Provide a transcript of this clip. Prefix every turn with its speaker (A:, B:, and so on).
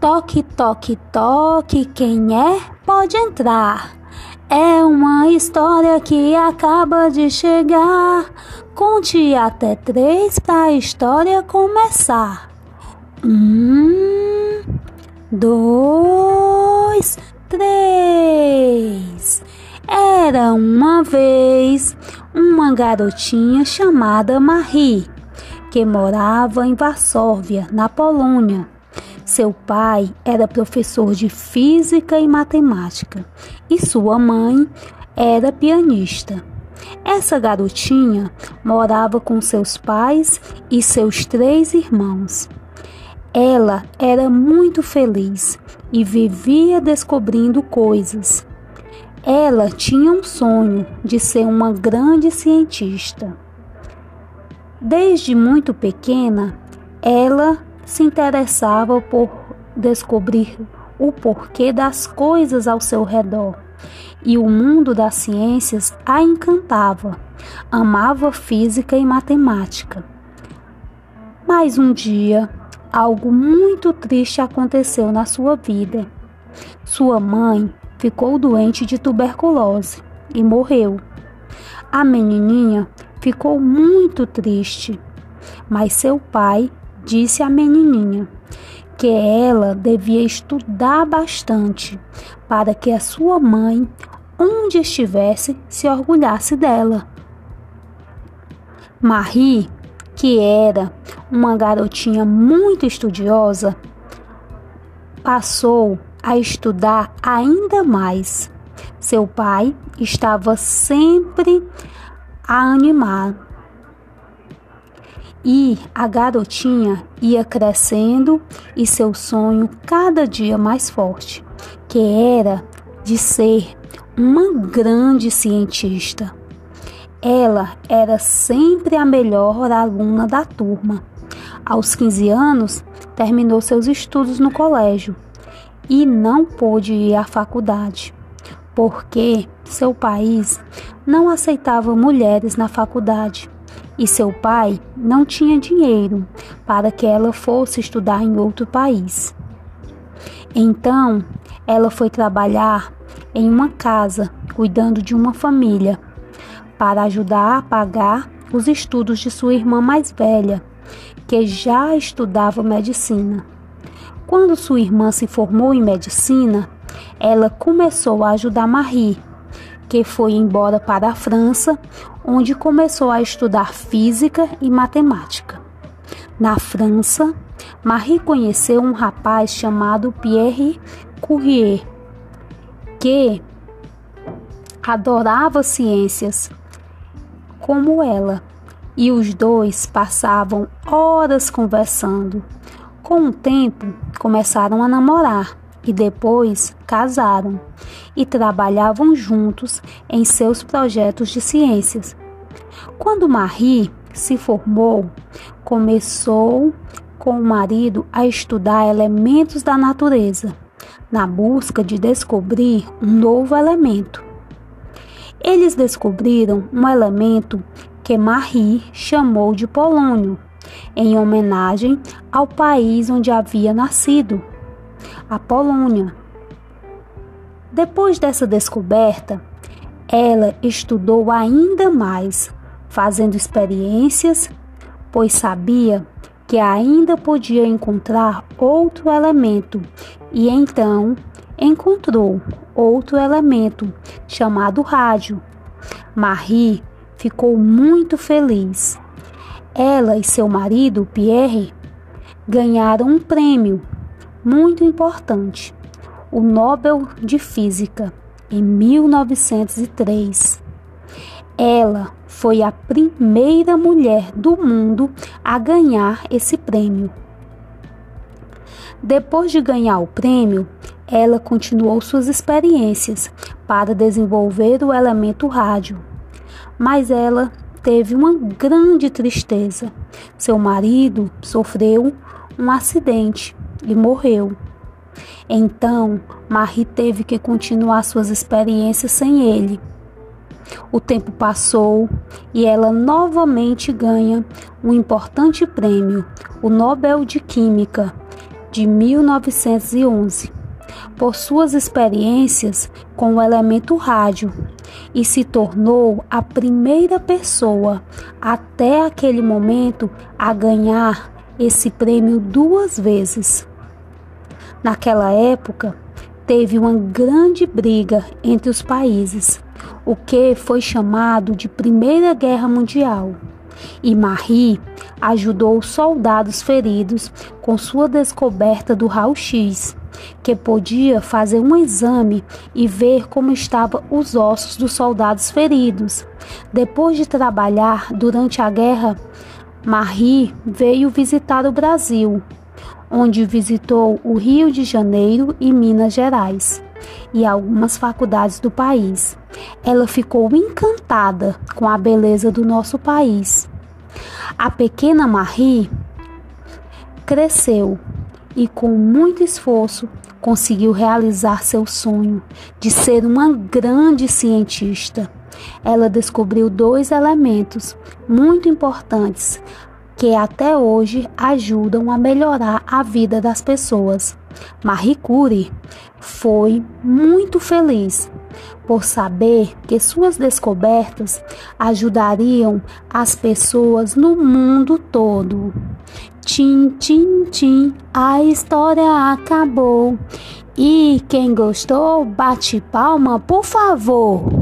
A: Toque, toque, toque, quem é? Pode entrar. É uma história que acaba de chegar. Conte até três pra a história começar. Um, dois, três. Era uma vez uma garotinha chamada Marie, que morava em Varsóvia, na Polônia. Seu pai era professor de física e matemática e sua mãe era pianista. Essa garotinha morava com seus pais e seus três irmãos. Ela era muito feliz e vivia descobrindo coisas. Ela tinha um sonho de ser uma grande cientista. Desde muito pequena, ela se interessava por descobrir o porquê das coisas ao seu redor. E o mundo das ciências a encantava. Amava física e matemática. Mas um dia, algo muito triste aconteceu na sua vida. Sua mãe ficou doente de tuberculose e morreu. A menininha ficou muito triste, mas seu pai disse a menininha que ela devia estudar bastante para que a sua mãe, onde estivesse, se orgulhasse dela. Marie, que era uma garotinha muito estudiosa, passou a estudar ainda mais. Seu pai estava sempre a animar e a garotinha ia crescendo e seu sonho cada dia mais forte, que era de ser uma grande cientista. Ela era sempre a melhor aluna da turma. Aos 15 anos, terminou seus estudos no colégio e não pôde ir à faculdade, porque seu país não aceitava mulheres na faculdade e seu pai não tinha dinheiro para que ela fosse estudar em outro país. Então, ela foi trabalhar em uma casa, cuidando de uma família, para ajudar a pagar os estudos de sua irmã mais velha, que já estudava medicina. Quando sua irmã se formou em medicina, ela começou a ajudar Marie que foi embora para a França, onde começou a estudar física e matemática. Na França, Marie conheceu um rapaz chamado Pierre Curie, que adorava ciências como ela, e os dois passavam horas conversando. Com o tempo, começaram a namorar e depois casaram e trabalhavam juntos em seus projetos de ciências. Quando Marie se formou, começou com o marido a estudar elementos da natureza, na busca de descobrir um novo elemento. Eles descobriram um elemento que Marie chamou de polônio, em homenagem ao país onde havia nascido a Polônia. Depois dessa descoberta, ela estudou ainda mais, fazendo experiências, pois sabia que ainda podia encontrar outro elemento e então encontrou outro elemento chamado rádio. Marie ficou muito feliz. Ela e seu marido, Pierre, ganharam um prêmio muito importante, o Nobel de Física, em 1903. Ela foi a primeira mulher do mundo a ganhar esse prêmio. Depois de ganhar o prêmio, ela continuou suas experiências para desenvolver o elemento rádio. Mas ela teve uma grande tristeza. Seu marido sofreu um acidente e morreu. Então, Marie teve que continuar suas experiências sem ele. O tempo passou e ela novamente ganha um importante prêmio, o Nobel de Química, de 1911 por suas experiências com o elemento rádio e se tornou a primeira pessoa até aquele momento a ganhar esse prêmio duas vezes. Naquela época, teve uma grande briga entre os países, o que foi chamado de Primeira Guerra Mundial. E Marie ajudou os soldados feridos com sua descoberta do raio-x, que podia fazer um exame e ver como estavam os ossos dos soldados feridos. Depois de trabalhar durante a guerra, Marie veio visitar o Brasil, onde visitou o Rio de Janeiro e Minas Gerais e algumas faculdades do país. Ela ficou encantada com a beleza do nosso país. A pequena Marie cresceu e, com muito esforço, conseguiu realizar seu sonho de ser uma grande cientista. Ela descobriu dois elementos muito importantes que até hoje ajudam a melhorar a vida das pessoas. Marie Curie foi muito feliz por saber que suas descobertas ajudariam as pessoas no mundo todo. Tim, tim, tim, a história acabou. E quem gostou, bate palma, por favor.